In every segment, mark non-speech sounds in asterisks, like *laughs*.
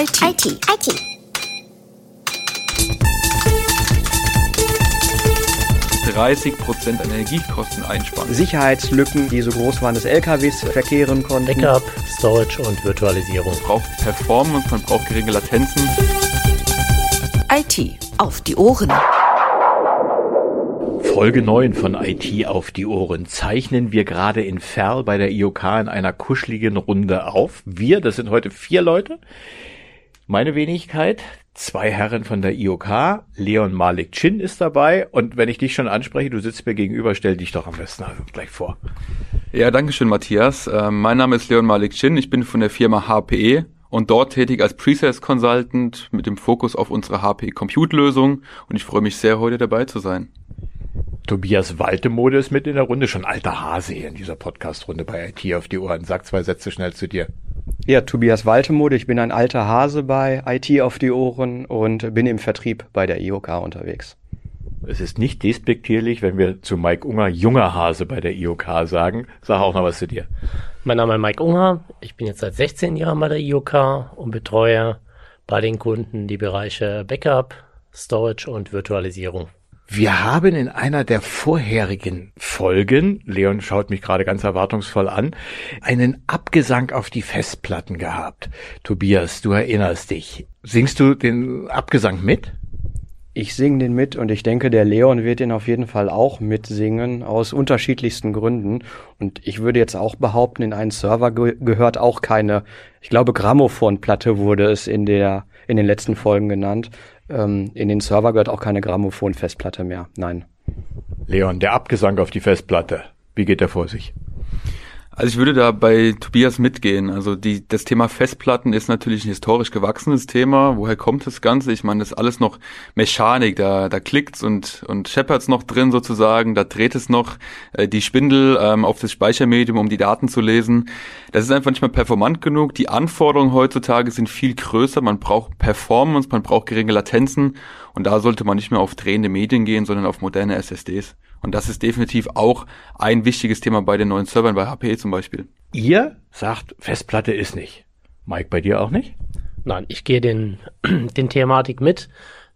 IT. IT. IT. 30 Prozent Energiekosten einsparen. Sicherheitslücken, die so groß waren, dass LKWs verkehren konnten. Backup, Storage und Virtualisierung. Man braucht Performance, man braucht geringe Latenzen. IT auf die Ohren. Folge 9 von IT auf die Ohren zeichnen wir gerade in Ferl bei der IOK in einer kuscheligen Runde auf. Wir, das sind heute vier Leute. Meine Wenigkeit, zwei Herren von der IOK, Leon Malik Chin ist dabei und wenn ich dich schon anspreche, du sitzt mir gegenüber, stell dich doch am besten also gleich vor. Ja, danke schön, Matthias. Äh, mein Name ist Leon Malik Chin, ich bin von der Firma HPE und dort tätig als Presales Consultant mit dem Fokus auf unsere HPE Compute Lösung und ich freue mich sehr, heute dabei zu sein. Tobias Waltemode ist mit in der Runde, schon alter Hase hier in dieser Podcast-Runde bei IT auf die Ohren. Sag zwei Sätze schnell zu dir. Ja, Tobias Waltemode, ich bin ein alter Hase bei IT auf die Ohren und bin im Vertrieb bei der IOK unterwegs. Es ist nicht despektierlich, wenn wir zu Mike Unger junger Hase bei der IOK sagen. Sag auch noch was zu dir. Mein Name ist Mike Unger. Ich bin jetzt seit 16 Jahren bei der IOK und betreue bei den Kunden die Bereiche Backup, Storage und Virtualisierung. Wir haben in einer der vorherigen Folgen, Leon schaut mich gerade ganz erwartungsvoll an, einen Abgesang auf die Festplatten gehabt. Tobias, du erinnerst dich. Singst du den Abgesang mit? Ich singe den mit und ich denke, der Leon wird den auf jeden Fall auch mitsingen, aus unterschiedlichsten Gründen. Und ich würde jetzt auch behaupten, in einen Server ge gehört auch keine, ich glaube, Grammophonplatte wurde es in der, in den letzten Folgen genannt. Ähm, in den Server gehört auch keine Grammophon-Festplatte mehr. Nein. Leon, der Abgesang auf die Festplatte. Wie geht der vor sich? Also ich würde da bei Tobias mitgehen. Also die, das Thema Festplatten ist natürlich ein historisch gewachsenes Thema. Woher kommt das Ganze? Ich meine, das ist alles noch Mechanik. Da, da klickt's und, und scheppert's noch drin sozusagen. Da dreht es noch äh, die Spindel ähm, auf das Speichermedium, um die Daten zu lesen. Das ist einfach nicht mehr performant genug. Die Anforderungen heutzutage sind viel größer. Man braucht Performance, man braucht geringe Latenzen. Und da sollte man nicht mehr auf drehende Medien gehen, sondern auf moderne SSDs. Und das ist definitiv auch ein wichtiges Thema bei den neuen Servern, bei HP zum Beispiel. Ihr sagt, Festplatte ist nicht. Mike, bei dir auch nicht? Nein, ich gehe den, *clears throat* den Thematik mit,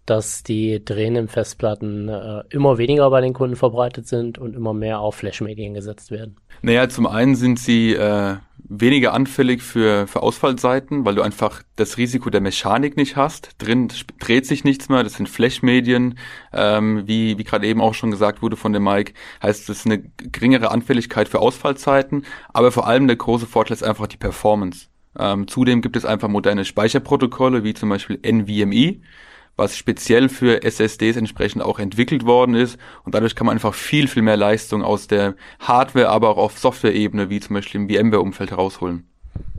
dass die drehenden Festplatten äh, immer weniger bei den Kunden verbreitet sind und immer mehr auf Flash-Medien gesetzt werden. Naja, zum einen sind sie äh, weniger anfällig für, für Ausfallseiten, weil du einfach das Risiko der Mechanik nicht hast. Drin dreht sich nichts mehr, das sind Flash-Medien, ähm, wie, wie gerade eben auch schon gesagt wurde von dem Mike, heißt ist eine geringere Anfälligkeit für Ausfallzeiten, aber vor allem der große Vorteil ist einfach die Performance. Ähm, zudem gibt es einfach moderne Speicherprotokolle, wie zum Beispiel NVMe, was speziell für SSDs entsprechend auch entwickelt worden ist. Und dadurch kann man einfach viel, viel mehr Leistung aus der Hardware, aber auch auf Software-Ebene, wie zum Beispiel im VMware-Umfeld herausholen.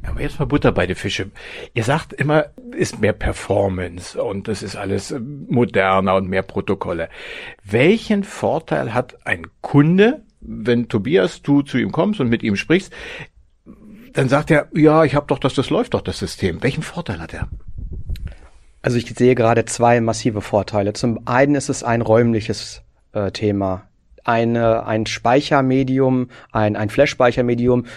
Aber jetzt mal Butter bei die Fische. Ihr sagt immer, ist mehr Performance und das ist alles moderner und mehr Protokolle. Welchen Vorteil hat ein Kunde, wenn Tobias, du zu ihm kommst und mit ihm sprichst, dann sagt er, ja, ich habe doch das, das läuft doch das System. Welchen Vorteil hat er? Also ich sehe gerade zwei massive Vorteile. Zum einen ist es ein räumliches äh, Thema. Eine, ein Speichermedium, ein, ein Flash-Speichermedium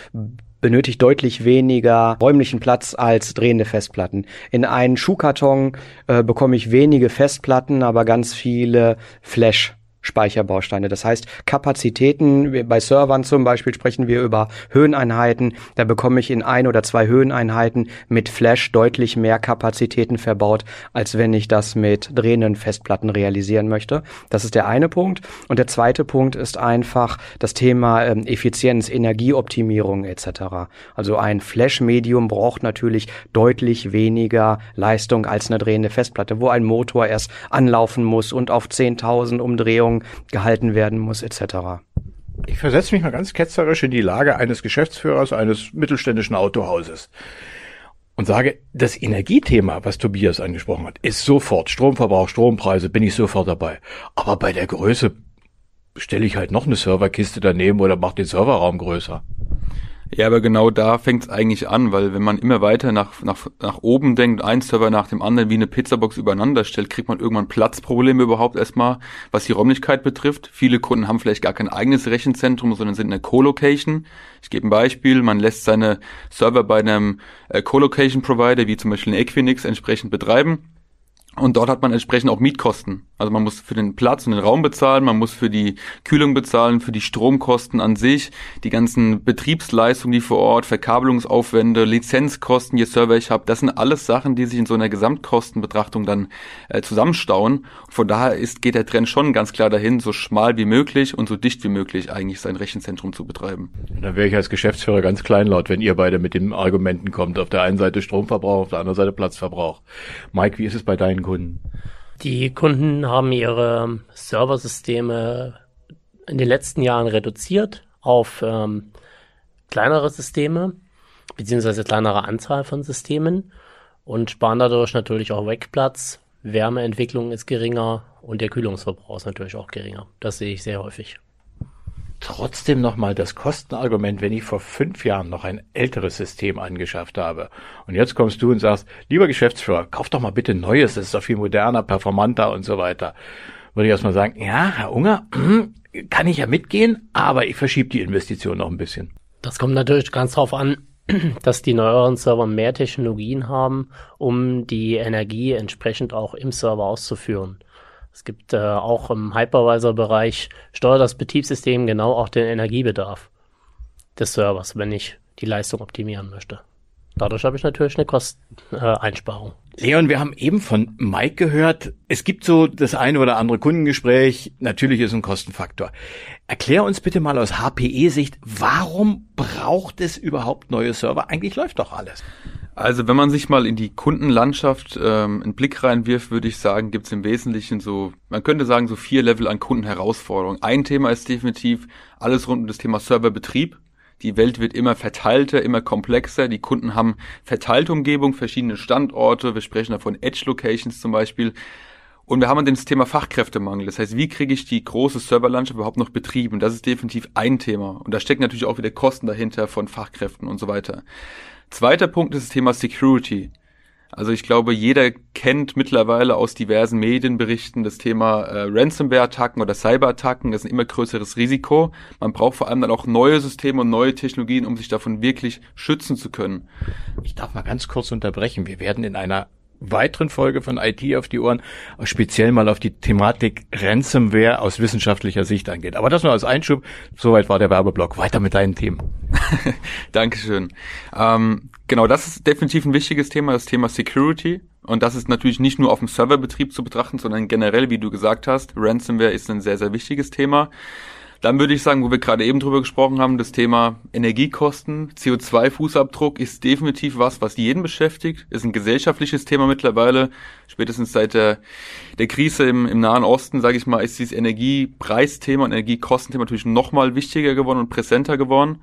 benötigt deutlich weniger räumlichen Platz als drehende Festplatten. In einen Schuhkarton äh, bekomme ich wenige Festplatten, aber ganz viele Flash. Speicherbausteine. Das heißt, Kapazitäten, bei Servern zum Beispiel sprechen wir über Höheneinheiten. Da bekomme ich in ein oder zwei Höheneinheiten mit Flash deutlich mehr Kapazitäten verbaut, als wenn ich das mit drehenden Festplatten realisieren möchte. Das ist der eine Punkt. Und der zweite Punkt ist einfach das Thema ähm, Effizienz, Energieoptimierung etc. Also ein Flash-Medium braucht natürlich deutlich weniger Leistung als eine drehende Festplatte, wo ein Motor erst anlaufen muss und auf 10.000 Umdrehungen gehalten werden muss, etc. Ich versetze mich mal ganz ketzerisch in die Lage eines Geschäftsführers eines mittelständischen Autohauses und sage, das Energiethema, was Tobias angesprochen hat, ist sofort Stromverbrauch, Strompreise, bin ich sofort dabei. Aber bei der Größe stelle ich halt noch eine Serverkiste daneben oder mache den Serverraum größer. Ja, aber genau da fängt es eigentlich an, weil wenn man immer weiter nach, nach, nach oben denkt, ein Server nach dem anderen wie eine Pizzabox übereinander stellt, kriegt man irgendwann Platzprobleme überhaupt erstmal, was die Räumlichkeit betrifft. Viele Kunden haben vielleicht gar kein eigenes Rechenzentrum, sondern sind in der Co-Location. Ich gebe ein Beispiel, man lässt seine Server bei einem äh, Co-Location-Provider, wie zum Beispiel ein Equinix, entsprechend betreiben und dort hat man entsprechend auch Mietkosten. Also man muss für den Platz und den Raum bezahlen, man muss für die Kühlung bezahlen, für die Stromkosten an sich, die ganzen Betriebsleistungen, die vor Ort, Verkabelungsaufwände, Lizenzkosten, je Server ich habe. Das sind alles Sachen, die sich in so einer Gesamtkostenbetrachtung dann äh, zusammenstauen. von daher ist, geht der Trend schon ganz klar dahin, so schmal wie möglich und so dicht wie möglich eigentlich sein Rechenzentrum zu betreiben. Dann wäre ich als Geschäftsführer ganz kleinlaut, wenn ihr beide mit den Argumenten kommt. Auf der einen Seite Stromverbrauch, auf der anderen Seite Platzverbrauch. Mike, wie ist es bei deinen Kunden? Die Kunden haben ihre Serversysteme in den letzten Jahren reduziert auf ähm, kleinere Systeme, beziehungsweise kleinere Anzahl von Systemen und sparen dadurch natürlich auch Wegplatz. Wärmeentwicklung ist geringer und der Kühlungsverbrauch ist natürlich auch geringer. Das sehe ich sehr häufig. Trotzdem nochmal das Kostenargument, wenn ich vor fünf Jahren noch ein älteres System angeschafft habe und jetzt kommst du und sagst, lieber Geschäftsführer, kauf doch mal bitte Neues, das ist doch viel moderner, performanter und so weiter. Würde ich erstmal sagen, ja, Herr Unger, kann ich ja mitgehen, aber ich verschiebe die Investition noch ein bisschen. Das kommt natürlich ganz drauf an, *clears throat* dass die neueren Server mehr Technologien haben, um die Energie entsprechend auch im Server auszuführen. Es gibt äh, auch im Hypervisor-Bereich, steuert das Betriebssystem genau auch den Energiebedarf des Servers, wenn ich die Leistung optimieren möchte. Dadurch habe ich natürlich eine Kosteneinsparung. Äh, Leon, wir haben eben von Mike gehört, es gibt so das eine oder andere Kundengespräch, natürlich ist ein Kostenfaktor. Erklär uns bitte mal aus HPE-Sicht, warum braucht es überhaupt neue Server? Eigentlich läuft doch alles. Also wenn man sich mal in die Kundenlandschaft ähm, einen Blick reinwirft, würde ich sagen, gibt es im Wesentlichen so, man könnte sagen, so vier Level an Kundenherausforderungen. Ein Thema ist definitiv alles rund um das Thema Serverbetrieb. Die Welt wird immer verteilter, immer komplexer. Die Kunden haben verteilte Umgebung, verschiedene Standorte. Wir sprechen davon Edge Locations zum Beispiel. Und wir haben dann das Thema Fachkräftemangel. Das heißt, wie kriege ich die große Serverlandschaft überhaupt noch betrieben? Das ist definitiv ein Thema. Und da stecken natürlich auch wieder Kosten dahinter von Fachkräften und so weiter. Zweiter Punkt ist das Thema Security. Also ich glaube, jeder kennt mittlerweile aus diversen Medienberichten das Thema äh, Ransomware-Attacken oder Cyber-Attacken. Das ist ein immer größeres Risiko. Man braucht vor allem dann auch neue Systeme und neue Technologien, um sich davon wirklich schützen zu können. Ich darf mal ganz kurz unterbrechen. Wir werden in einer weiteren Folge von IT auf die Ohren speziell mal auf die Thematik Ransomware aus wissenschaftlicher Sicht angeht. Aber das nur als Einschub. Soweit war der Werbeblock. Weiter mit deinen Themen. *laughs* Dankeschön. Ähm, genau, das ist definitiv ein wichtiges Thema, das Thema Security. Und das ist natürlich nicht nur auf dem Serverbetrieb zu betrachten, sondern generell, wie du gesagt hast, Ransomware ist ein sehr, sehr wichtiges Thema. Dann würde ich sagen, wo wir gerade eben drüber gesprochen haben, das Thema Energiekosten, CO2-Fußabdruck ist definitiv was, was jeden beschäftigt, ist ein gesellschaftliches Thema mittlerweile. Spätestens seit der, der Krise im, im Nahen Osten, sage ich mal, ist dieses Energiepreisthema und Energiekostenthema natürlich nochmal wichtiger geworden und präsenter geworden.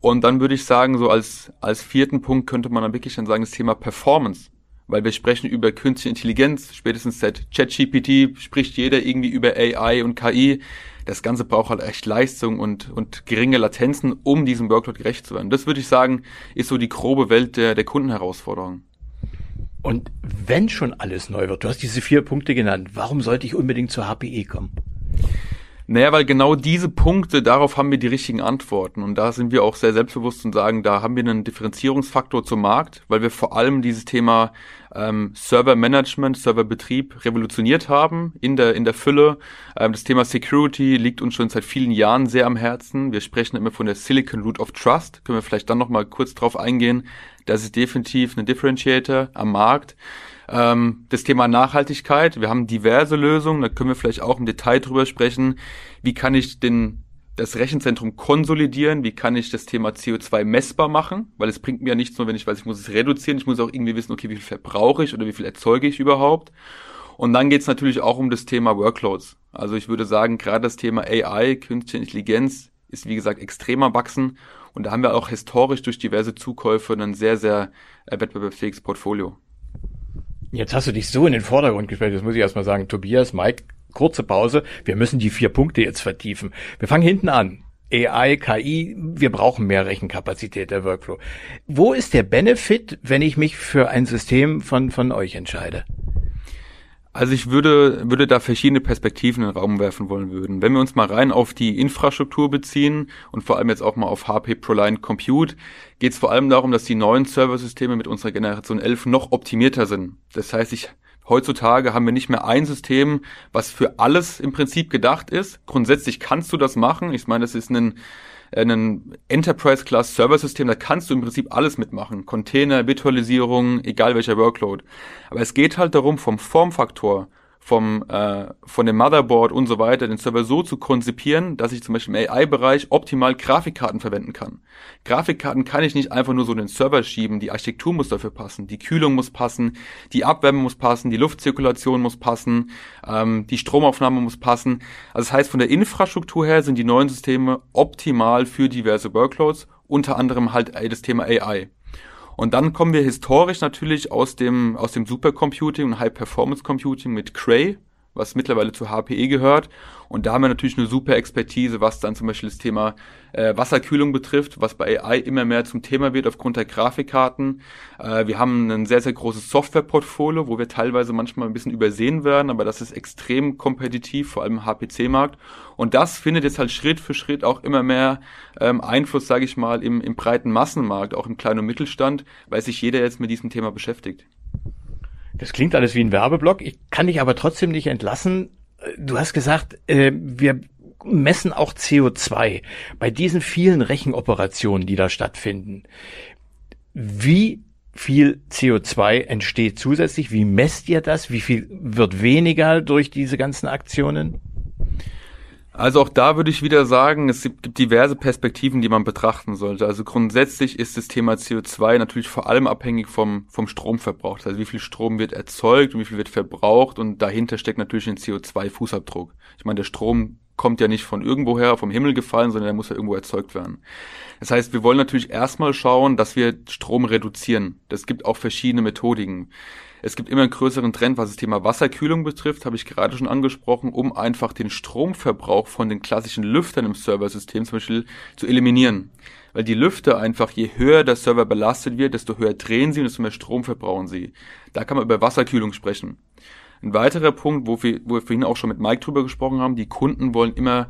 Und dann würde ich sagen, so als, als vierten Punkt könnte man dann wirklich dann sagen, das Thema Performance weil wir sprechen über künstliche Intelligenz, spätestens seit ChatGPT spricht jeder irgendwie über AI und KI das Ganze braucht halt echt Leistung und, und geringe Latenzen, um diesem Workload gerecht zu werden. Das würde ich sagen, ist so die grobe Welt der, der Kundenherausforderungen. Und wenn schon alles neu wird, du hast diese vier Punkte genannt, warum sollte ich unbedingt zur HPE kommen? Naja, weil genau diese Punkte, darauf haben wir die richtigen Antworten. Und da sind wir auch sehr selbstbewusst und sagen, da haben wir einen Differenzierungsfaktor zum Markt, weil wir vor allem dieses Thema ähm, Server-Management, Serverbetrieb revolutioniert haben in der, in der Fülle. Ähm, das Thema Security liegt uns schon seit vielen Jahren sehr am Herzen. Wir sprechen immer von der Silicon Root of Trust. Können wir vielleicht dann nochmal kurz drauf eingehen. Das ist definitiv ein Differentiator am Markt. Ähm, das Thema Nachhaltigkeit. Wir haben diverse Lösungen, da können wir vielleicht auch im Detail drüber sprechen. Wie kann ich den, das Rechenzentrum konsolidieren? Wie kann ich das Thema CO2 messbar machen? Weil es bringt mir ja nichts nur, wenn ich weiß, ich muss es reduzieren. Ich muss auch irgendwie wissen, okay, wie viel verbrauche ich oder wie viel erzeuge ich überhaupt? Und dann geht es natürlich auch um das Thema Workloads. Also ich würde sagen, gerade das Thema AI, künstliche Intelligenz, ist wie gesagt extremer wachsen. Und da haben wir auch historisch durch diverse Zukäufe ein sehr, sehr äh, wettbewerbsfähiges Portfolio. Jetzt hast du dich so in den Vordergrund gestellt, jetzt muss ich erstmal sagen, Tobias, Mike, kurze Pause. Wir müssen die vier Punkte jetzt vertiefen. Wir fangen hinten an. AI, KI, wir brauchen mehr Rechenkapazität der Workflow. Wo ist der Benefit, wenn ich mich für ein System von, von euch entscheide? Also ich würde, würde da verschiedene Perspektiven in den Raum werfen wollen würden. Wenn wir uns mal rein auf die Infrastruktur beziehen und vor allem jetzt auch mal auf HP ProLine Compute, geht es vor allem darum, dass die neuen Serversysteme mit unserer Generation 11 noch optimierter sind. Das heißt, ich Heutzutage haben wir nicht mehr ein System, was für alles im Prinzip gedacht ist. Grundsätzlich kannst du das machen. Ich meine, das ist ein ein Enterprise-Class-Server-System, da kannst du im Prinzip alles mitmachen. Container, Virtualisierung, egal welcher Workload. Aber es geht halt darum, vom Formfaktor vom, äh, von dem Motherboard und so weiter, den Server so zu konzipieren, dass ich zum Beispiel im AI-Bereich optimal Grafikkarten verwenden kann. Grafikkarten kann ich nicht einfach nur so in den Server schieben, die Architektur muss dafür passen, die Kühlung muss passen, die Abwärme muss passen, die Luftzirkulation muss passen, ähm, die Stromaufnahme muss passen. Also das heißt, von der Infrastruktur her sind die neuen Systeme optimal für diverse Workloads, unter anderem halt das Thema AI. Und dann kommen wir historisch natürlich aus dem, aus dem Supercomputing und High Performance Computing mit Cray, was mittlerweile zu HPE gehört. Und da haben wir natürlich eine super Expertise, was dann zum Beispiel das Thema äh, Wasserkühlung betrifft, was bei AI immer mehr zum Thema wird aufgrund der Grafikkarten. Äh, wir haben ein sehr, sehr großes Softwareportfolio, wo wir teilweise manchmal ein bisschen übersehen werden, aber das ist extrem kompetitiv, vor allem im HPC-Markt. Und das findet jetzt halt Schritt für Schritt auch immer mehr ähm, Einfluss, sage ich mal, im, im breiten Massenmarkt, auch im kleinen und Mittelstand, weil sich jeder jetzt mit diesem Thema beschäftigt. Das klingt alles wie ein Werbeblock. Ich kann dich aber trotzdem nicht entlassen. Du hast gesagt, äh, wir messen auch CO2 bei diesen vielen Rechenoperationen, die da stattfinden. Wie viel CO2 entsteht zusätzlich? Wie messt ihr das? Wie viel wird weniger durch diese ganzen Aktionen? Also auch da würde ich wieder sagen, es gibt diverse Perspektiven, die man betrachten sollte. Also grundsätzlich ist das Thema CO2 natürlich vor allem abhängig vom, vom Stromverbrauch. Also wie viel Strom wird erzeugt und wie viel wird verbraucht und dahinter steckt natürlich ein CO2-Fußabdruck. Ich meine, der Strom kommt ja nicht von irgendwoher vom Himmel gefallen, sondern der muss ja irgendwo erzeugt werden. Das heißt, wir wollen natürlich erstmal schauen, dass wir Strom reduzieren. Das gibt auch verschiedene Methodiken. Es gibt immer einen größeren Trend, was das Thema Wasserkühlung betrifft, habe ich gerade schon angesprochen, um einfach den Stromverbrauch von den klassischen Lüftern im Serversystem zum Beispiel zu eliminieren. Weil die Lüfter einfach, je höher der Server belastet wird, desto höher drehen sie und desto mehr Strom verbrauchen sie. Da kann man über Wasserkühlung sprechen. Ein weiterer Punkt, wo wir, wo wir vorhin auch schon mit Mike drüber gesprochen haben, die Kunden wollen immer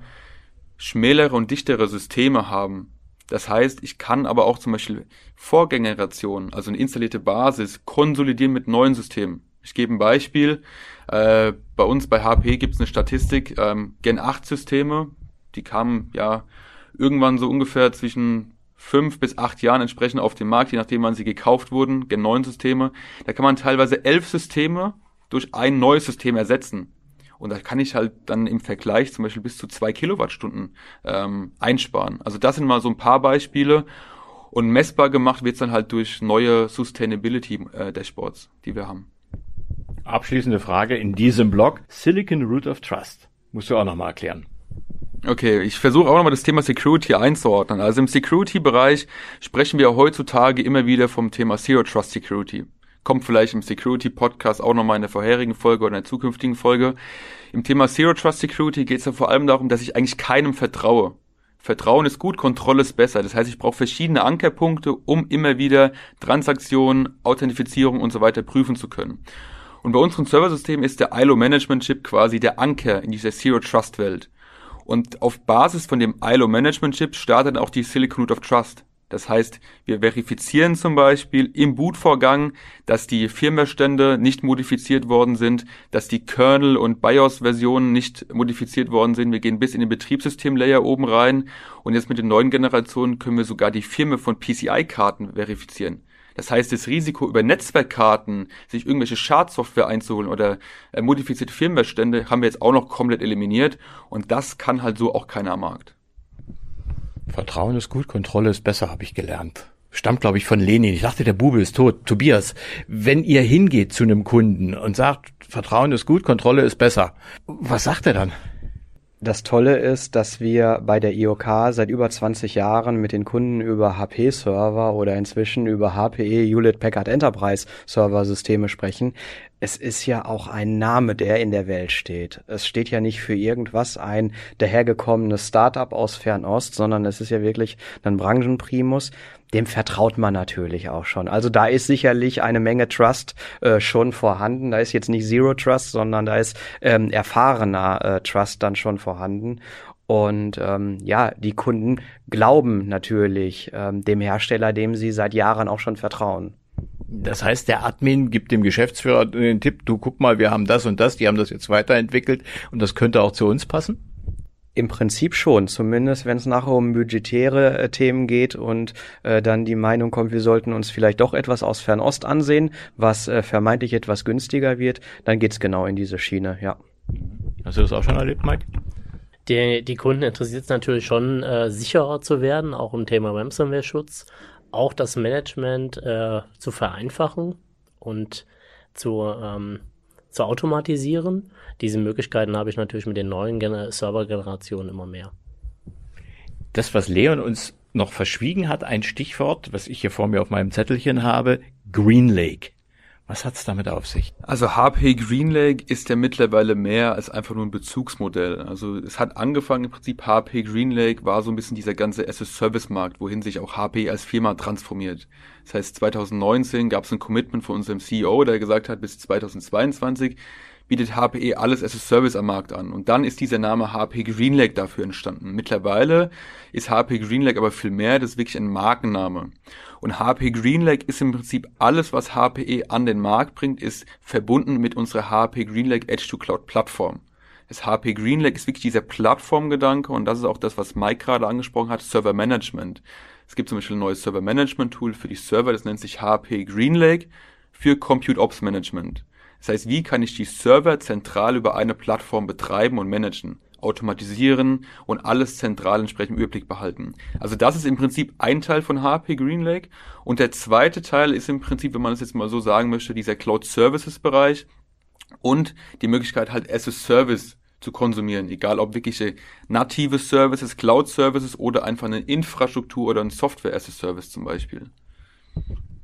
schmälere und dichtere Systeme haben. Das heißt, ich kann aber auch zum Beispiel Vorgängerrationen, also eine installierte Basis, konsolidieren mit neuen Systemen. Ich gebe ein Beispiel. Äh, bei uns bei HP gibt es eine Statistik, ähm, Gen 8 Systeme, die kamen ja irgendwann so ungefähr zwischen fünf bis acht Jahren entsprechend auf den Markt, je nachdem wann sie gekauft wurden, Gen 9 Systeme. Da kann man teilweise elf Systeme durch ein neues System ersetzen. Und da kann ich halt dann im Vergleich zum Beispiel bis zu zwei Kilowattstunden ähm, einsparen. Also das sind mal so ein paar Beispiele. Und messbar gemacht wird's dann halt durch neue Sustainability-Dashboards, äh, die wir haben. Abschließende Frage in diesem Blog. Silicon Root of Trust. Musst du auch nochmal erklären. Okay, ich versuche auch nochmal das Thema Security einzuordnen. Also im Security-Bereich sprechen wir heutzutage immer wieder vom Thema Zero Trust Security kommt vielleicht im Security Podcast auch nochmal in der vorherigen Folge oder in der zukünftigen Folge. Im Thema Zero Trust Security geht es ja vor allem darum, dass ich eigentlich keinem vertraue. Vertrauen ist gut, Kontrolle ist besser. Das heißt, ich brauche verschiedene Ankerpunkte, um immer wieder Transaktionen, Authentifizierung und so weiter prüfen zu können. Und bei unserem Serversystem ist der ILO Management Chip quasi der Anker in dieser Zero Trust Welt. Und auf Basis von dem ILO Management Chip startet auch die Silicon Root of Trust. Das heißt, wir verifizieren zum Beispiel im Bootvorgang, dass die Firmwarestände nicht modifiziert worden sind, dass die Kernel- und BIOS-Versionen nicht modifiziert worden sind. Wir gehen bis in den Betriebssystem-Layer oben rein und jetzt mit den neuen Generationen können wir sogar die Firma von PCI-Karten verifizieren. Das heißt, das Risiko über Netzwerkkarten, sich irgendwelche Schadsoftware einzuholen oder äh, modifizierte Firmwarestände, haben wir jetzt auch noch komplett eliminiert und das kann halt so auch keiner am Markt. Vertrauen ist gut, Kontrolle ist besser, habe ich gelernt. Stammt, glaube ich, von Lenin. Ich dachte, der Bube ist tot. Tobias, wenn ihr hingeht zu einem Kunden und sagt, Vertrauen ist gut, Kontrolle ist besser, was sagt er dann? Das Tolle ist, dass wir bei der IOK seit über 20 Jahren mit den Kunden über HP-Server oder inzwischen über HPE Hewlett Packard Enterprise Server-Systeme sprechen. Es ist ja auch ein Name, der in der Welt steht. Es steht ja nicht für irgendwas ein dahergekommenes Startup aus Fernost, sondern es ist ja wirklich ein Branchenprimus. Dem vertraut man natürlich auch schon. Also da ist sicherlich eine Menge Trust äh, schon vorhanden. Da ist jetzt nicht Zero Trust, sondern da ist ähm, erfahrener äh, Trust dann schon vorhanden. Und ähm, ja, die Kunden glauben natürlich ähm, dem Hersteller, dem sie seit Jahren auch schon vertrauen. Das heißt, der Admin gibt dem Geschäftsführer den Tipp, du guck mal, wir haben das und das, die haben das jetzt weiterentwickelt und das könnte auch zu uns passen? Im Prinzip schon, zumindest wenn es nachher um budgetäre äh, Themen geht und äh, dann die Meinung kommt, wir sollten uns vielleicht doch etwas aus Fernost ansehen, was äh, vermeintlich etwas günstiger wird, dann geht's genau in diese Schiene, ja. Hast du das auch schon erlebt, Mike? Die, die Kunden interessiert es natürlich schon, äh, sicherer zu werden, auch im Thema Ransomware-Schutz auch das Management äh, zu vereinfachen und zu, ähm, zu automatisieren. Diese Möglichkeiten habe ich natürlich mit den neuen Gener Servergenerationen immer mehr. Das, was Leon uns noch verschwiegen hat, ein Stichwort, was ich hier vor mir auf meinem Zettelchen habe, Green Lake. Was hat's damit auf sich? Also HP GreenLake ist ja mittlerweile mehr als einfach nur ein Bezugsmodell. Also es hat angefangen im Prinzip HP GreenLake war so ein bisschen dieser ganze SS-Service-Markt, wohin sich auch HP als Firma transformiert. Das heißt 2019 gab es ein Commitment von unserem CEO, der gesagt hat, bis 2022 bietet HPE alles as a Service am Markt an. Und dann ist dieser Name HP GreenLake dafür entstanden. Mittlerweile ist HP GreenLake aber viel mehr, das ist wirklich ein Markenname. Und HP GreenLake ist im Prinzip alles, was HPE an den Markt bringt, ist verbunden mit unserer HP GreenLake Edge to Cloud Plattform. Das HP GreenLake ist wirklich dieser Plattformgedanke und das ist auch das, was Mike gerade angesprochen hat, Server Management. Es gibt zum Beispiel ein neues Server Management Tool für die Server, das nennt sich HP GreenLake für Compute Ops Management. Das heißt, wie kann ich die Server zentral über eine Plattform betreiben und managen, automatisieren und alles zentral entsprechend im Überblick behalten. Also das ist im Prinzip ein Teil von HP GreenLake und der zweite Teil ist im Prinzip, wenn man es jetzt mal so sagen möchte, dieser Cloud Services Bereich und die Möglichkeit halt as a Service zu konsumieren, egal ob wirkliche native Services, Cloud Services oder einfach eine Infrastruktur oder ein Software as a Service zum Beispiel.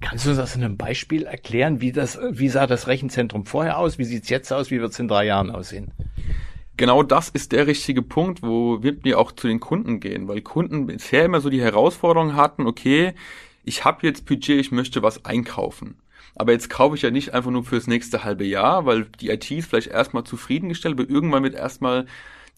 Kannst du uns das in einem Beispiel erklären? Wie, das, wie sah das Rechenzentrum vorher aus? Wie sieht's jetzt aus? Wie wird's in drei Jahren aussehen? Genau das ist der richtige Punkt, wo wir auch zu den Kunden gehen, weil Kunden bisher immer so die Herausforderung hatten, okay, ich habe jetzt Budget, ich möchte was einkaufen. Aber jetzt kaufe ich ja nicht einfach nur fürs nächste halbe Jahr, weil die IT ist vielleicht erstmal zufriedengestellt, aber irgendwann wird erstmal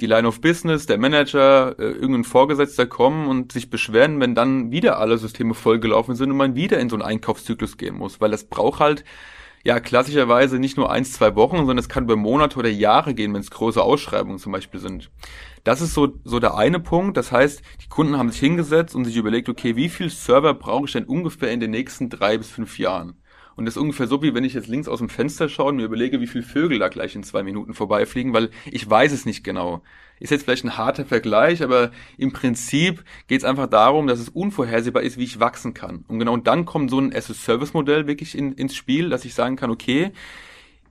die Line of Business, der Manager, äh, irgendein Vorgesetzter kommen und sich beschweren, wenn dann wieder alle Systeme vollgelaufen sind und man wieder in so einen Einkaufszyklus gehen muss, weil das braucht halt ja klassischerweise nicht nur eins, zwei Wochen, sondern es kann über Monate oder Jahre gehen, wenn es große Ausschreibungen zum Beispiel sind. Das ist so, so der eine Punkt. Das heißt, die Kunden haben sich hingesetzt und sich überlegt, okay, wie viel Server brauche ich denn ungefähr in den nächsten drei bis fünf Jahren? Und das ist ungefähr so, wie wenn ich jetzt links aus dem Fenster schaue und mir überlege, wie viele Vögel da gleich in zwei Minuten vorbeifliegen, weil ich weiß es nicht genau. Ist jetzt vielleicht ein harter Vergleich, aber im Prinzip geht es einfach darum, dass es unvorhersehbar ist, wie ich wachsen kann. Und genau dann kommt so ein as-a-Service-Modell wirklich in, ins Spiel, dass ich sagen kann, okay,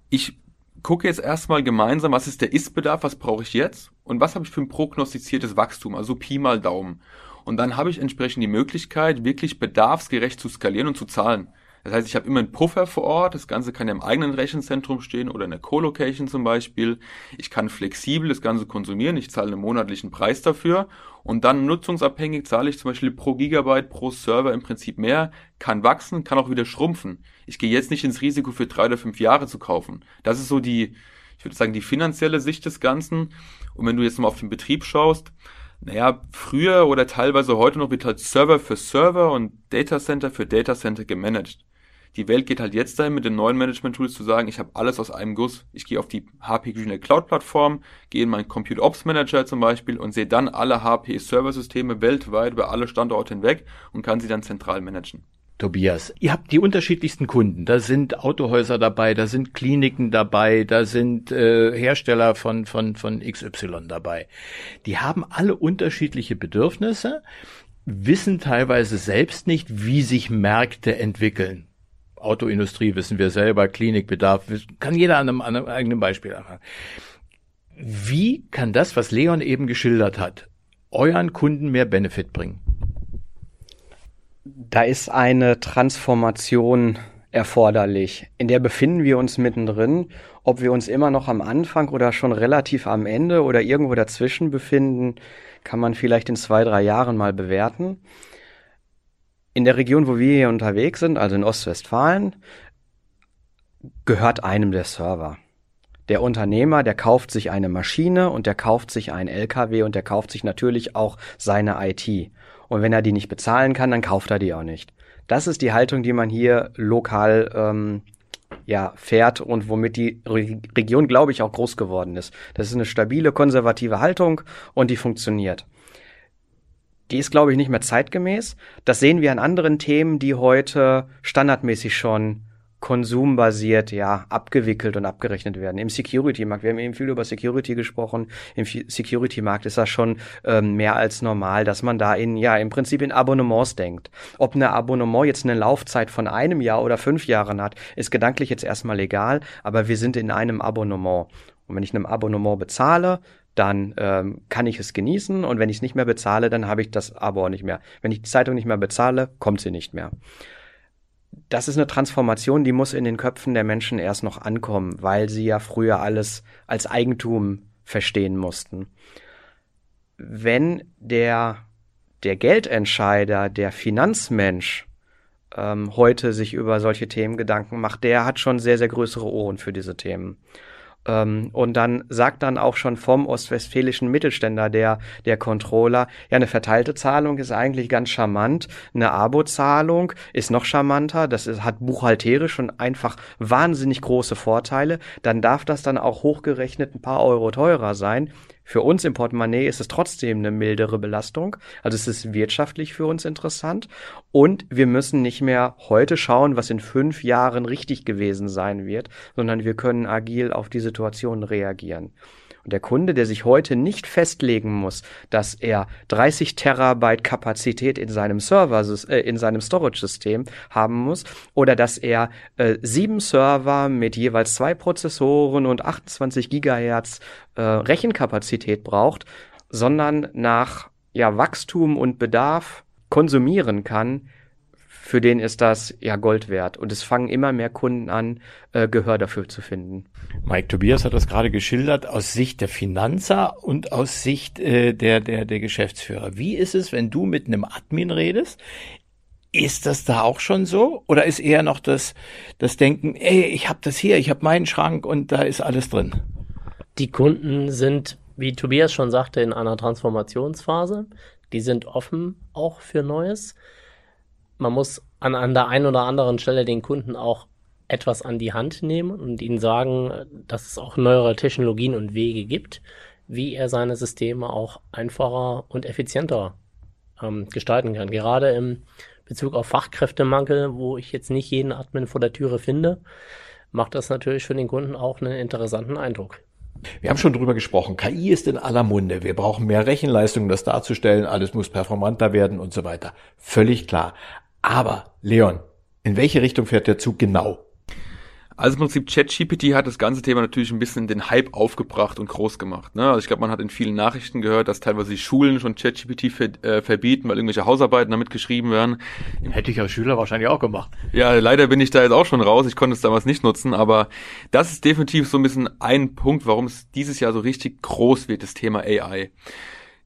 ich gucke jetzt erstmal gemeinsam, was ist der Ist-Bedarf, was brauche ich jetzt und was habe ich für ein prognostiziertes Wachstum, also Pi mal Daumen. Und dann habe ich entsprechend die Möglichkeit, wirklich bedarfsgerecht zu skalieren und zu zahlen. Das heißt, ich habe immer einen Puffer vor Ort. Das Ganze kann ja im eigenen Rechenzentrum stehen oder in der Co-Location zum Beispiel. Ich kann flexibel das Ganze konsumieren. Ich zahle einen monatlichen Preis dafür. Und dann nutzungsabhängig zahle ich zum Beispiel pro Gigabyte pro Server im Prinzip mehr, kann wachsen, kann auch wieder schrumpfen. Ich gehe jetzt nicht ins Risiko für drei oder fünf Jahre zu kaufen. Das ist so die, ich würde sagen, die finanzielle Sicht des Ganzen. Und wenn du jetzt mal auf den Betrieb schaust, naja, früher oder teilweise heute noch wird halt Server für Server und Datacenter für Datacenter gemanagt die Welt geht halt jetzt dahin, mit den neuen Management-Tools zu sagen, ich habe alles aus einem Guss. Ich gehe auf die HP GreenLake Cloud-Plattform, gehe in meinen Compute Ops Manager zum Beispiel und sehe dann alle HP-Server-Systeme weltweit über alle Standorte hinweg und kann sie dann zentral managen. Tobias, ihr habt die unterschiedlichsten Kunden. Da sind Autohäuser dabei, da sind Kliniken dabei, da sind äh, Hersteller von, von, von XY dabei. Die haben alle unterschiedliche Bedürfnisse, wissen teilweise selbst nicht, wie sich Märkte entwickeln. Autoindustrie wissen wir selber, Klinikbedarf, kann jeder an einem, an einem eigenen Beispiel anfangen. Wie kann das, was Leon eben geschildert hat, euren Kunden mehr Benefit bringen? Da ist eine Transformation erforderlich. In der befinden wir uns mittendrin. Ob wir uns immer noch am Anfang oder schon relativ am Ende oder irgendwo dazwischen befinden, kann man vielleicht in zwei, drei Jahren mal bewerten. In der Region, wo wir hier unterwegs sind, also in Ostwestfalen, gehört einem der Server. Der Unternehmer, der kauft sich eine Maschine und der kauft sich einen LKW und der kauft sich natürlich auch seine IT. Und wenn er die nicht bezahlen kann, dann kauft er die auch nicht. Das ist die Haltung, die man hier lokal ähm, ja, fährt und womit die Re Region, glaube ich, auch groß geworden ist. Das ist eine stabile, konservative Haltung und die funktioniert. Die ist, glaube ich, nicht mehr zeitgemäß. Das sehen wir an anderen Themen, die heute standardmäßig schon konsumbasiert ja abgewickelt und abgerechnet werden. Im Security-Markt, wir haben eben viel über Security gesprochen, im Security-Markt ist das schon ähm, mehr als normal, dass man da in, ja, im Prinzip in Abonnements denkt. Ob eine Abonnement jetzt eine Laufzeit von einem Jahr oder fünf Jahren hat, ist gedanklich jetzt erstmal egal, aber wir sind in einem Abonnement. Und wenn ich einem Abonnement bezahle, dann ähm, kann ich es genießen und wenn ich es nicht mehr bezahle, dann habe ich das Abo nicht mehr. Wenn ich die Zeitung nicht mehr bezahle, kommt sie nicht mehr das ist eine Transformation, die muss in den Köpfen der Menschen erst noch ankommen, weil sie ja früher alles als Eigentum verstehen mussten. Wenn der, der Geldentscheider, der Finanzmensch ähm, heute sich über solche Themen Gedanken macht, der hat schon sehr, sehr größere Ohren für diese Themen. Ähm, und dann sagt dann auch schon vom ostwestfälischen Mittelständler der, der Controller, ja, eine verteilte Zahlung ist eigentlich ganz charmant. Eine Abo-Zahlung ist noch charmanter. Das ist, hat buchhalterisch schon einfach wahnsinnig große Vorteile. Dann darf das dann auch hochgerechnet ein paar Euro teurer sein. Für uns im Portemonnaie ist es trotzdem eine mildere Belastung. Also es ist wirtschaftlich für uns interessant. Und wir müssen nicht mehr heute schauen, was in fünf Jahren richtig gewesen sein wird, sondern wir können agil auf die Situation reagieren. Und der Kunde, der sich heute nicht festlegen muss, dass er 30 Terabyte Kapazität in seinem Server, äh, in seinem Storage-System haben muss, oder dass er äh, sieben Server mit jeweils zwei Prozessoren und 28 Gigahertz äh, Rechenkapazität braucht, sondern nach ja, Wachstum und Bedarf konsumieren kann, für den ist das ja Gold wert. Und es fangen immer mehr Kunden an, äh, Gehör dafür zu finden. Mike Tobias hat das gerade geschildert aus Sicht der Finanzer und aus Sicht äh, der, der, der Geschäftsführer. Wie ist es, wenn du mit einem Admin redest? Ist das da auch schon so? Oder ist eher noch das, das Denken, ey, ich habe das hier, ich habe meinen Schrank und da ist alles drin? Die Kunden sind, wie Tobias schon sagte, in einer Transformationsphase. Die sind offen auch für Neues man muss an, an der einen oder anderen Stelle den Kunden auch etwas an die Hand nehmen und ihnen sagen, dass es auch neuere Technologien und Wege gibt, wie er seine Systeme auch einfacher und effizienter ähm, gestalten kann. Gerade im Bezug auf Fachkräftemangel, wo ich jetzt nicht jeden Admin vor der Türe finde, macht das natürlich für den Kunden auch einen interessanten Eindruck. Wir haben schon drüber gesprochen. KI ist in aller Munde. Wir brauchen mehr Rechenleistung, um das darzustellen. Alles muss performanter werden und so weiter. Völlig klar. Aber, Leon, in welche Richtung fährt der Zug genau? Also im Prinzip ChatGPT hat das ganze Thema natürlich ein bisschen den Hype aufgebracht und groß gemacht. Ne? Also ich glaube, man hat in vielen Nachrichten gehört, dass teilweise die Schulen schon ChatGPT ver äh, verbieten, weil irgendwelche Hausarbeiten damit geschrieben werden. Hätte ich als Schüler wahrscheinlich auch gemacht. Ja, leider bin ich da jetzt auch schon raus. Ich konnte es damals nicht nutzen, aber das ist definitiv so ein bisschen ein Punkt, warum es dieses Jahr so richtig groß wird, das Thema AI.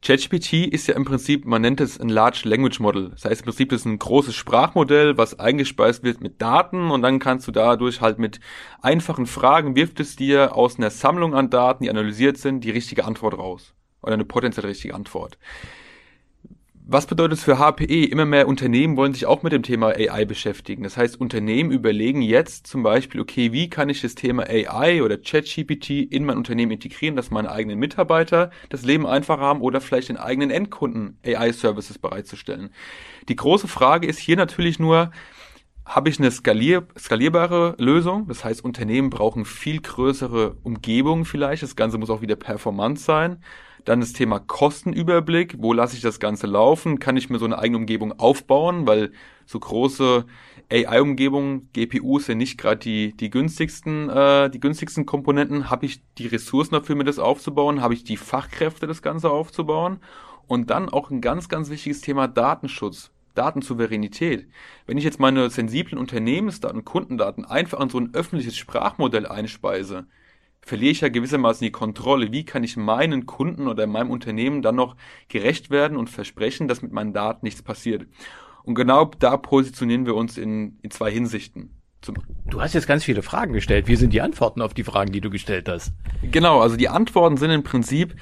ChatGPT ist ja im Prinzip, man nennt es ein Large Language Model. Das heißt im Prinzip, das ist ein großes Sprachmodell, was eingespeist wird mit Daten und dann kannst du dadurch halt mit einfachen Fragen wirft es dir aus einer Sammlung an Daten, die analysiert sind, die richtige Antwort raus. Oder eine potenziell richtige Antwort was bedeutet es für HPE? Immer mehr Unternehmen wollen sich auch mit dem Thema AI beschäftigen. Das heißt, Unternehmen überlegen jetzt zum Beispiel, okay, wie kann ich das Thema AI oder ChatGPT in mein Unternehmen integrieren, dass meine eigenen Mitarbeiter das Leben einfacher haben oder vielleicht den eigenen Endkunden AI-Services bereitzustellen. Die große Frage ist hier natürlich nur, habe ich eine skalier skalierbare Lösung. Das heißt, Unternehmen brauchen viel größere Umgebungen vielleicht. Das Ganze muss auch wieder performant sein. Dann das Thema Kostenüberblick. Wo lasse ich das Ganze laufen? Kann ich mir so eine eigene Umgebung aufbauen? Weil so große AI-Umgebung, GPUs sind nicht gerade die, die günstigsten, äh, die günstigsten Komponenten. Habe ich die Ressourcen dafür, mir das aufzubauen? Habe ich die Fachkräfte, das Ganze aufzubauen? Und dann auch ein ganz, ganz wichtiges Thema Datenschutz. Datensouveränität. Wenn ich jetzt meine sensiblen Unternehmensdaten, Kundendaten einfach in so ein öffentliches Sprachmodell einspeise, verliere ich ja gewissermaßen die Kontrolle. Wie kann ich meinen Kunden oder meinem Unternehmen dann noch gerecht werden und versprechen, dass mit meinen Daten nichts passiert? Und genau da positionieren wir uns in, in zwei Hinsichten. Zum du hast jetzt ganz viele Fragen gestellt. Wie sind die Antworten auf die Fragen, die du gestellt hast? Genau, also die Antworten sind im Prinzip,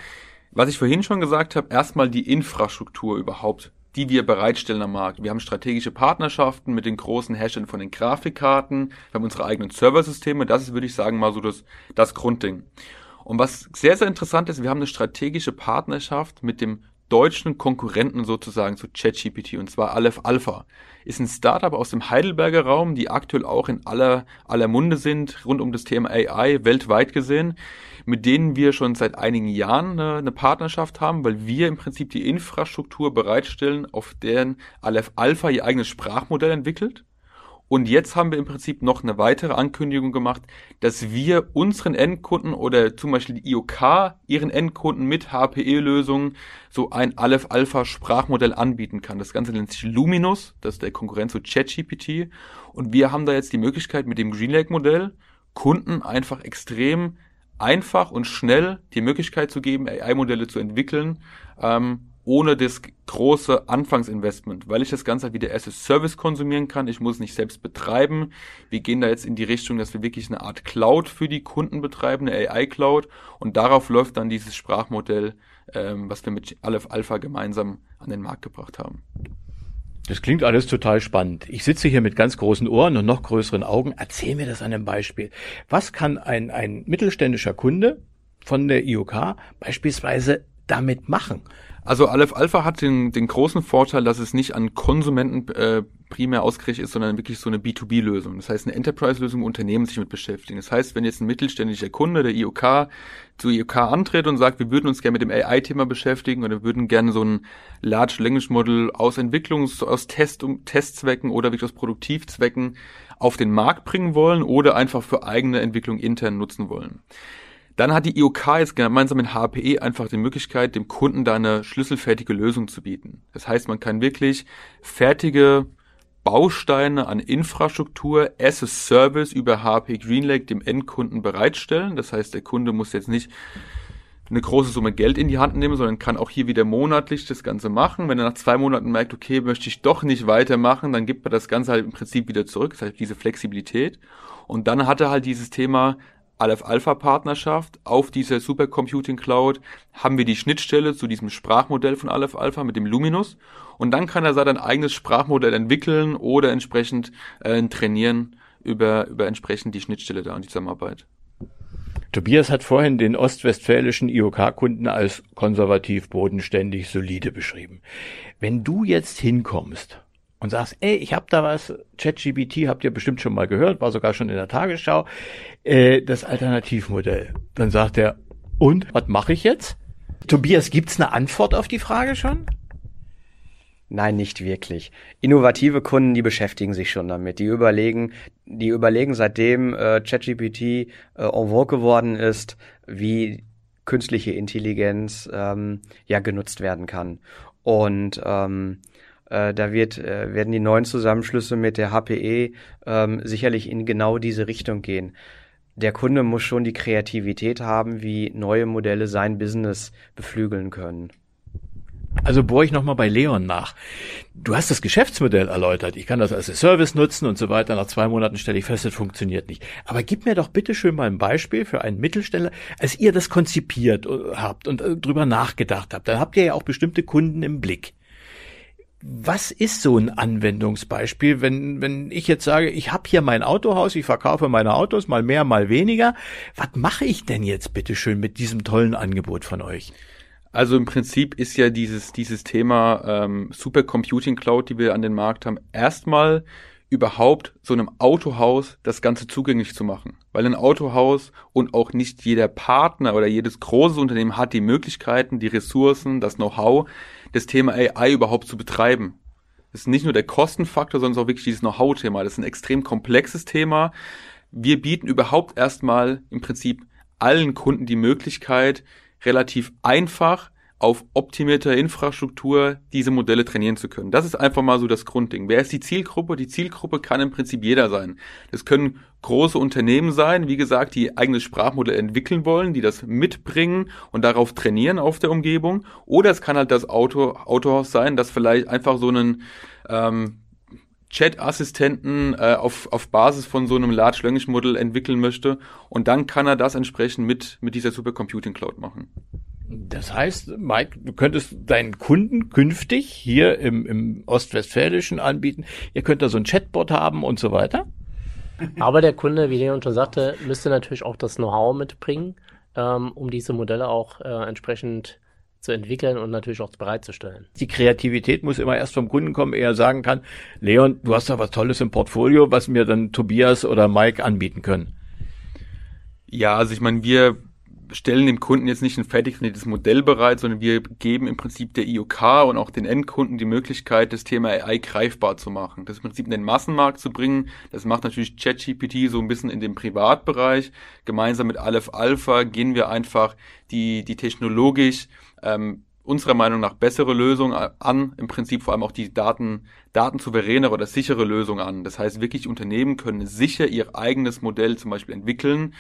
was ich vorhin schon gesagt habe, erstmal die Infrastruktur überhaupt die wir bereitstellen am Markt. Wir haben strategische Partnerschaften mit den großen Herstellern von den Grafikkarten, wir haben unsere eigenen Serversysteme, das ist, würde ich sagen, mal so das, das Grundding. Und was sehr, sehr interessant ist, wir haben eine strategische Partnerschaft mit dem deutschen Konkurrenten sozusagen zu ChatGPT und zwar Aleph Alpha. Ist ein Startup aus dem Heidelberger Raum, die aktuell auch in aller, aller Munde sind, rund um das Thema AI weltweit gesehen mit denen wir schon seit einigen Jahren eine, eine Partnerschaft haben, weil wir im Prinzip die Infrastruktur bereitstellen, auf deren Aleph Alpha ihr eigenes Sprachmodell entwickelt. Und jetzt haben wir im Prinzip noch eine weitere Ankündigung gemacht, dass wir unseren Endkunden oder zum Beispiel die IOK ihren Endkunden mit HPE-Lösungen so ein Aleph Alpha Sprachmodell anbieten kann. Das Ganze nennt sich Luminous, das ist der Konkurrent zu ChatGPT. Und wir haben da jetzt die Möglichkeit mit dem GreenLake Modell Kunden einfach extrem einfach und schnell die Möglichkeit zu geben, AI-Modelle zu entwickeln, ähm, ohne das große Anfangsinvestment, weil ich das Ganze halt wieder as a Service konsumieren kann. Ich muss nicht selbst betreiben. Wir gehen da jetzt in die Richtung, dass wir wirklich eine Art Cloud für die Kunden betreiben, eine AI-Cloud. Und darauf läuft dann dieses Sprachmodell, ähm, was wir mit Aleph Alpha gemeinsam an den Markt gebracht haben. Das klingt alles total spannend. Ich sitze hier mit ganz großen Ohren und noch größeren Augen. Erzähl mir das an einem Beispiel. Was kann ein, ein mittelständischer Kunde von der IOK beispielsweise damit machen? Also Aleph Alpha hat den, den großen Vorteil, dass es nicht an Konsumenten äh, primär ausgerichtet ist, sondern wirklich so eine B2B-Lösung. Das heißt, eine Enterprise-Lösung, wo Unternehmen sich mit beschäftigen. Das heißt, wenn jetzt ein mittelständischer Kunde der IOK zu IOK antritt und sagt, wir würden uns gerne mit dem AI-Thema beschäftigen oder wir würden gerne so ein Large Language Model aus Entwicklungs-, aus Test Testzwecken oder wirklich aus Produktivzwecken auf den Markt bringen wollen oder einfach für eigene Entwicklung intern nutzen wollen dann hat die IOK jetzt gemeinsam mit HPE einfach die Möglichkeit, dem Kunden da eine schlüsselfertige Lösung zu bieten. Das heißt, man kann wirklich fertige Bausteine an Infrastruktur as a Service über HP GreenLake dem Endkunden bereitstellen. Das heißt, der Kunde muss jetzt nicht eine große Summe Geld in die Hand nehmen, sondern kann auch hier wieder monatlich das Ganze machen. Wenn er nach zwei Monaten merkt, okay, möchte ich doch nicht weitermachen, dann gibt er das Ganze halt im Prinzip wieder zurück. Das heißt, diese Flexibilität. Und dann hat er halt dieses Thema Aleph Alpha Partnerschaft. Auf dieser Supercomputing Cloud haben wir die Schnittstelle zu diesem Sprachmodell von Aleph Alpha mit dem Luminous. Und dann kann er sein eigenes Sprachmodell entwickeln oder entsprechend äh, trainieren über, über entsprechend die Schnittstelle da und die Zusammenarbeit. Tobias hat vorhin den ostwestfälischen IOK-Kunden als konservativ, bodenständig, solide beschrieben. Wenn du jetzt hinkommst und sagst, ey, ich hab da was, ChatGPT habt ihr bestimmt schon mal gehört, war sogar schon in der Tagesschau, äh, das Alternativmodell. Dann sagt er, und, was mache ich jetzt? Tobias, gibt's eine Antwort auf die Frage schon? Nein, nicht wirklich. Innovative Kunden, die beschäftigen sich schon damit. Die überlegen, die überlegen seitdem äh, ChatGPT äh, en vogue geworden ist, wie künstliche Intelligenz ähm, ja genutzt werden kann. Und ähm, äh, da wird, äh, werden die neuen Zusammenschlüsse mit der HPE ähm, sicherlich in genau diese Richtung gehen. Der Kunde muss schon die Kreativität haben, wie neue Modelle sein Business beflügeln können. Also bohre ich nochmal bei Leon nach. Du hast das Geschäftsmodell erläutert. Ich kann das als Service nutzen und so weiter. Nach zwei Monaten stelle ich fest, es funktioniert nicht. Aber gib mir doch bitte schön mal ein Beispiel für einen Mittelsteller, als ihr das konzipiert äh, habt und äh, drüber nachgedacht habt. Dann habt ihr ja auch bestimmte Kunden im Blick. Was ist so ein Anwendungsbeispiel, wenn, wenn ich jetzt sage, ich habe hier mein Autohaus, ich verkaufe meine Autos, mal mehr, mal weniger. Was mache ich denn jetzt bitte schön mit diesem tollen Angebot von euch? Also im Prinzip ist ja dieses, dieses Thema ähm, Supercomputing Cloud, die wir an den Markt haben, erstmal überhaupt so einem Autohaus das Ganze zugänglich zu machen. Weil ein Autohaus und auch nicht jeder Partner oder jedes große Unternehmen hat die Möglichkeiten, die Ressourcen, das Know-how, das Thema AI überhaupt zu betreiben. Das ist nicht nur der Kostenfaktor, sondern auch wirklich dieses Know-how-Thema. Das ist ein extrem komplexes Thema. Wir bieten überhaupt erstmal im Prinzip allen Kunden die Möglichkeit, relativ einfach auf optimierter Infrastruktur diese Modelle trainieren zu können. Das ist einfach mal so das Grundding. Wer ist die Zielgruppe? Die Zielgruppe kann im Prinzip jeder sein. Das können große Unternehmen sein, wie gesagt, die eigenes Sprachmodell entwickeln wollen, die das mitbringen und darauf trainieren auf der Umgebung. Oder es kann halt das Auto, Autohaus sein, das vielleicht einfach so einen ähm, Chat-Assistenten äh, auf, auf Basis von so einem Large Language Model entwickeln möchte und dann kann er das entsprechend mit, mit dieser Supercomputing Cloud machen. Das heißt, Mike, du könntest deinen Kunden künftig hier im, im Ostwestfälischen anbieten. Ihr könnt da so ein Chatbot haben und so weiter. Aber der Kunde, wie Leon schon sagte, müsste natürlich auch das Know-how mitbringen, ähm, um diese Modelle auch äh, entsprechend zu entwickeln und natürlich auch bereitzustellen. Die Kreativität muss immer erst vom Kunden kommen, er sagen kann, Leon, du hast da was Tolles im Portfolio, was mir dann Tobias oder Mike anbieten können. Ja, also ich meine, wir stellen dem Kunden jetzt nicht ein fertig trainiertes Modell bereit, sondern wir geben im Prinzip der IOK und auch den Endkunden die Möglichkeit, das Thema AI greifbar zu machen. Das im Prinzip in den Massenmarkt zu bringen. Das macht natürlich ChatGPT so ein bisschen in den Privatbereich. Gemeinsam mit Aleph Alpha gehen wir einfach die, die technologisch ähm, unserer Meinung nach bessere Lösung an, im Prinzip vor allem auch die Daten, datensouveränere oder sichere Lösung an. Das heißt, wirklich Unternehmen können sicher ihr eigenes Modell zum Beispiel entwickeln.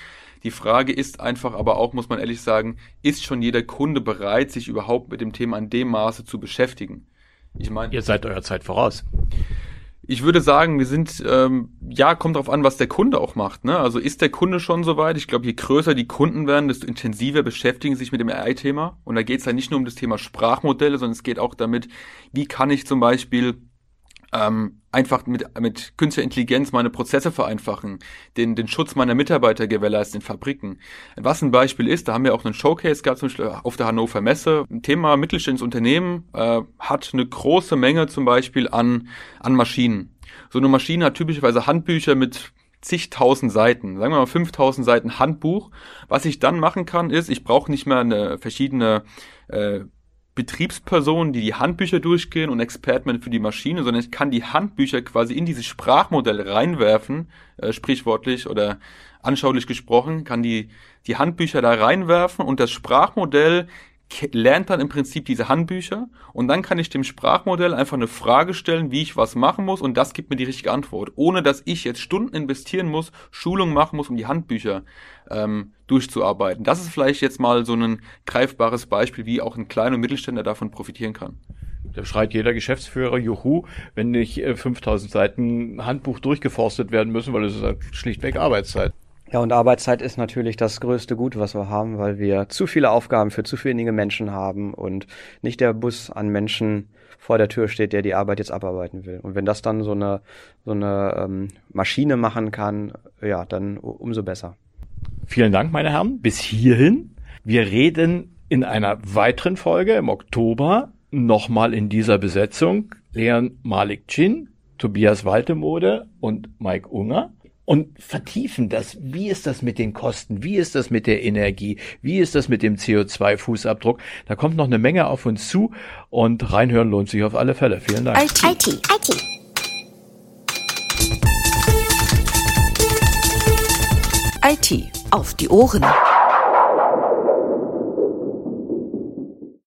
Die Frage ist einfach aber auch, muss man ehrlich sagen, ist schon jeder Kunde bereit, sich überhaupt mit dem Thema in dem Maße zu beschäftigen? Ich meine, ihr seid eurer Zeit voraus. Ich würde sagen, wir sind, ähm, ja, kommt darauf an, was der Kunde auch macht. Ne? Also ist der Kunde schon soweit? Ich glaube, je größer die Kunden werden, desto intensiver beschäftigen sich mit dem AI-Thema. Und da geht es ja nicht nur um das Thema Sprachmodelle, sondern es geht auch damit, wie kann ich zum Beispiel ähm, einfach mit, mit künstlicher Intelligenz meine Prozesse vereinfachen, den, den Schutz meiner Mitarbeiter gewährleisten in Fabriken. Was ein Beispiel ist, da haben wir auch einen Showcase gehabt, zum Beispiel auf der Hannover Messe. Ein Thema mittelständisches Unternehmen äh, hat eine große Menge zum Beispiel an, an Maschinen. So eine Maschine hat typischerweise Handbücher mit zigtausend Seiten, sagen wir mal 5000 Seiten Handbuch. Was ich dann machen kann, ist, ich brauche nicht mehr eine verschiedene äh, Betriebspersonen, die die Handbücher durchgehen und Experten für die Maschine, sondern ich kann die Handbücher quasi in dieses Sprachmodell reinwerfen, äh, sprichwortlich oder anschaulich gesprochen, kann die, die Handbücher da reinwerfen und das Sprachmodell lernt dann im Prinzip diese Handbücher und dann kann ich dem Sprachmodell einfach eine Frage stellen, wie ich was machen muss und das gibt mir die richtige Antwort, ohne dass ich jetzt Stunden investieren muss, Schulung machen muss, um die Handbücher ähm, durchzuarbeiten. Das ist vielleicht jetzt mal so ein greifbares Beispiel, wie auch ein kleiner Mittelständler davon profitieren kann. Da schreit jeder Geschäftsführer, juhu, wenn nicht 5000 äh, Seiten Handbuch durchgeforstet werden müssen, weil es ist schlichtweg Arbeitszeit. Ja, und Arbeitszeit ist natürlich das größte Gut, was wir haben, weil wir zu viele Aufgaben für zu wenige Menschen haben und nicht der Bus an Menschen vor der Tür steht, der die Arbeit jetzt abarbeiten will. Und wenn das dann so eine, so eine ähm, Maschine machen kann, ja, dann umso besser. Vielen Dank, meine Herren, bis hierhin. Wir reden in einer weiteren Folge im Oktober nochmal in dieser Besetzung Leon Malik Chin, Tobias Waltemode und Mike Unger und vertiefen das. Wie ist das mit den Kosten? Wie ist das mit der Energie? Wie ist das mit dem CO2-Fußabdruck? Da kommt noch eine Menge auf uns zu und reinhören lohnt sich auf alle Fälle. Vielen Dank. IT, IT, IT. IT auf die Ohren.